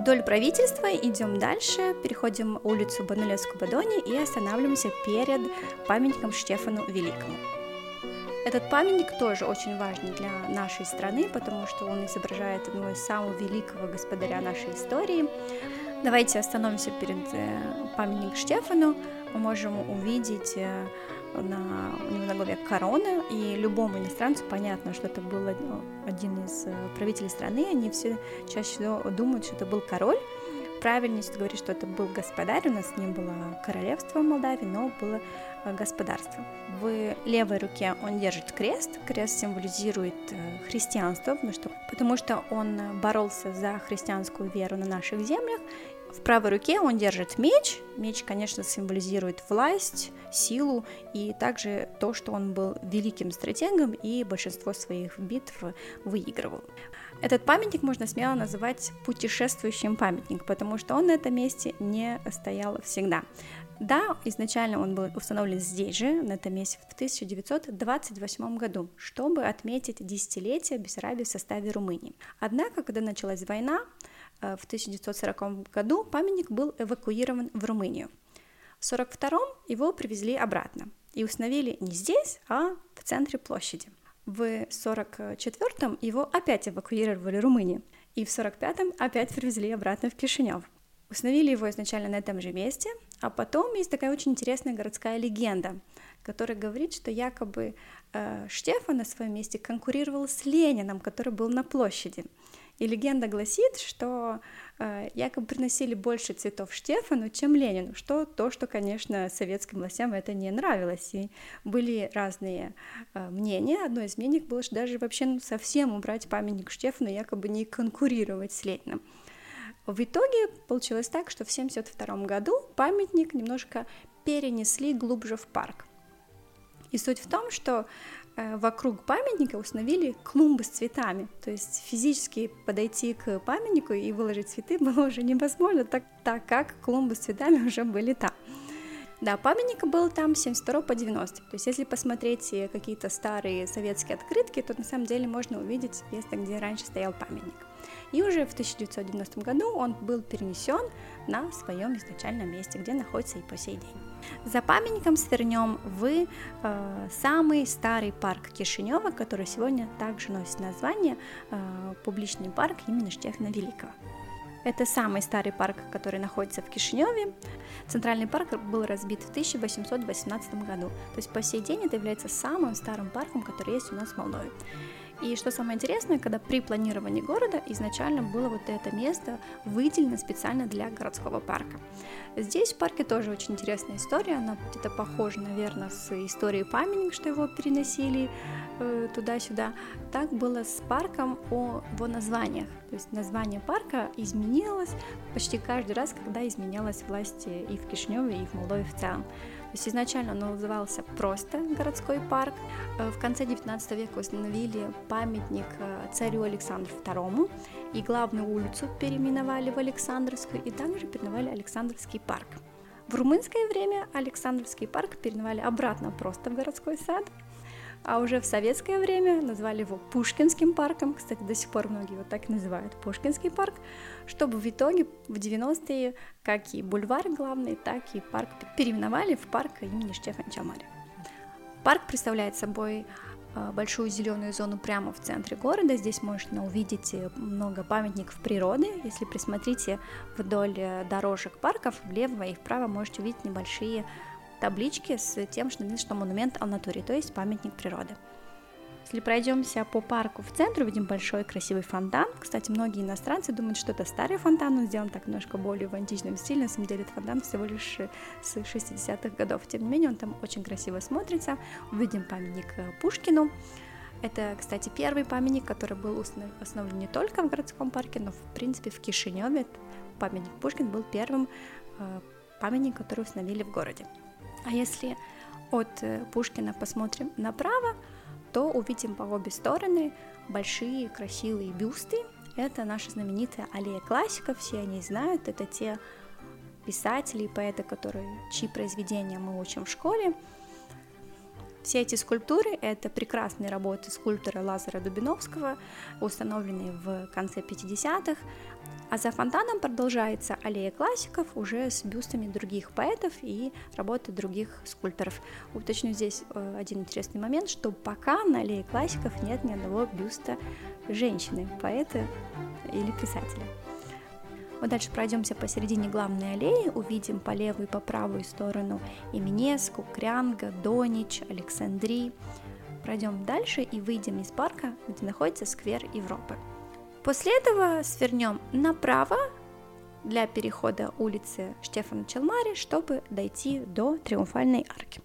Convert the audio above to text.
Вдоль правительства идем дальше, переходим улицу Банулевскую-Бадони и останавливаемся перед памятником Штефану Великому. Этот памятник тоже очень важный для нашей страны, потому что он изображает одного из самого великого господаря нашей истории. Давайте остановимся перед э, памятником Штефану. Мы можем увидеть э, на, у него на голове корона, и любому иностранцу понятно, что это был один из э, правителей страны, они все чаще всего думают, что это был король, правильнее говорить, что это был господарь, у нас не было королевства в Молдавии, но было э, господарство. В левой руке он держит крест, крест символизирует э, христианство, потому что, потому что он боролся за христианскую веру на наших землях, в правой руке он держит меч. Меч, конечно, символизирует власть, силу и также то, что он был великим стратегом и большинство своих битв выигрывал. Этот памятник можно смело называть путешествующим памятником, потому что он на этом месте не стоял всегда. Да, изначально он был установлен здесь же, на этом месте, в 1928 году, чтобы отметить десятилетие Бессарабии в составе Румынии. Однако, когда началась война, в 1940 году памятник был эвакуирован в Румынию. В 1942 его привезли обратно и установили не здесь, а в центре площади. В 1944 его опять эвакуировали в Румынию, и в 1945 опять привезли обратно в Кишинев. Установили его изначально на этом же месте, а потом есть такая очень интересная городская легенда, которая говорит, что якобы э, Штефан на своем месте конкурировал с Лениным, который был на площади. И легенда гласит, что э, якобы приносили больше цветов Штефану, чем Ленину, что то, что, конечно, советским властям это не нравилось. И были разные э, мнения. Одно из мнений было, что даже вообще ну, совсем убрать памятник Штефану, якобы не конкурировать с Лениным. В итоге получилось так, что в 1972 году памятник немножко перенесли глубже в парк. И суть в том, что Э, вокруг памятника установили клумбы с цветами. То есть физически подойти к памятнику и выложить цветы было уже невозможно, так, так как клумбы с цветами уже были там. Да, памятник был там с 72 по 90. То есть, если посмотреть какие-то старые советские открытки, то на самом деле можно увидеть место, где раньше стоял памятник. И уже в 1990 году он был перенесен на своем изначальном месте, где находится и по сей день. За памятником свернем в э, самый старый парк Кишинева, который сегодня также носит название э, публичный парк имени Штефана Великого. Это самый старый парк, который находится в Кишиневе. Центральный парк был разбит в 1818 году. То есть по сей день это является самым старым парком, который есть у нас в Молдове. И что самое интересное, когда при планировании города изначально было вот это место выделено специально для городского парка. Здесь в парке тоже очень интересная история, она где-то похожа, наверное, с историей памятник, что его переносили э, туда-сюда. Так было с парком о его названиях. То есть название парка изменилось почти каждый раз, когда изменялась власть и в Кишневе, и в Молдове в целом. То есть изначально он назывался просто городской парк. Э, в конце 19 века установили памятник э, царю Александру II, и главную улицу переименовали в Александровскую, и также переименовали Александровский парк. В румынское время Александровский парк переименовали обратно просто в городской сад, а уже в советское время назвали его Пушкинским парком, кстати, до сих пор многие его так называют, Пушкинский парк, чтобы в итоге в 90-е как и бульвар главный, так и парк переименовали в парк имени Штефана Чамари. Парк представляет собой э, большую зеленую зону прямо в центре города. Здесь можно увидеть э, много памятников природы. Если присмотрите вдоль э, дорожек парков, влево и вправо можете увидеть небольшие таблички с тем, что что монумент Алнатури, то есть памятник природы. Если пройдемся по парку в центр, увидим большой красивый фонтан. Кстати, многие иностранцы думают, что это старый фонтан, он сделан так немножко более в античном стиле. На самом деле, этот фонтан всего лишь с 60-х годов. Тем не менее, он там очень красиво смотрится. Увидим памятник э, Пушкину. Это, кстати, первый памятник, который был установлен не только в городском парке, но, в принципе, в Кишиневе. Памятник Пушкин был первым э, памятником, который установили в городе. А если от э, Пушкина посмотрим направо, то увидим по обе стороны большие красивые бюсты. Это наша знаменитая аллея классиков, все они знают, это те писатели и поэты, которые, чьи произведения мы учим в школе. Все эти скульптуры – это прекрасные работы скульптора Лазара Дубиновского, установленные в конце 50-х. А за фонтаном продолжается аллея классиков уже с бюстами других поэтов и работы других скульпторов. Уточню здесь э, один интересный момент, что пока на аллее классиков нет ни одного бюста женщины, поэта или писателя. Вот дальше пройдемся посередине главной аллеи, увидим по левую и по правую сторону Именеску, Крянга, Донич, Александрий. Пройдем дальше и выйдем из парка, где находится сквер Европы. После этого свернем направо для перехода улицы Штефана Челмари, чтобы дойти до Триумфальной арки.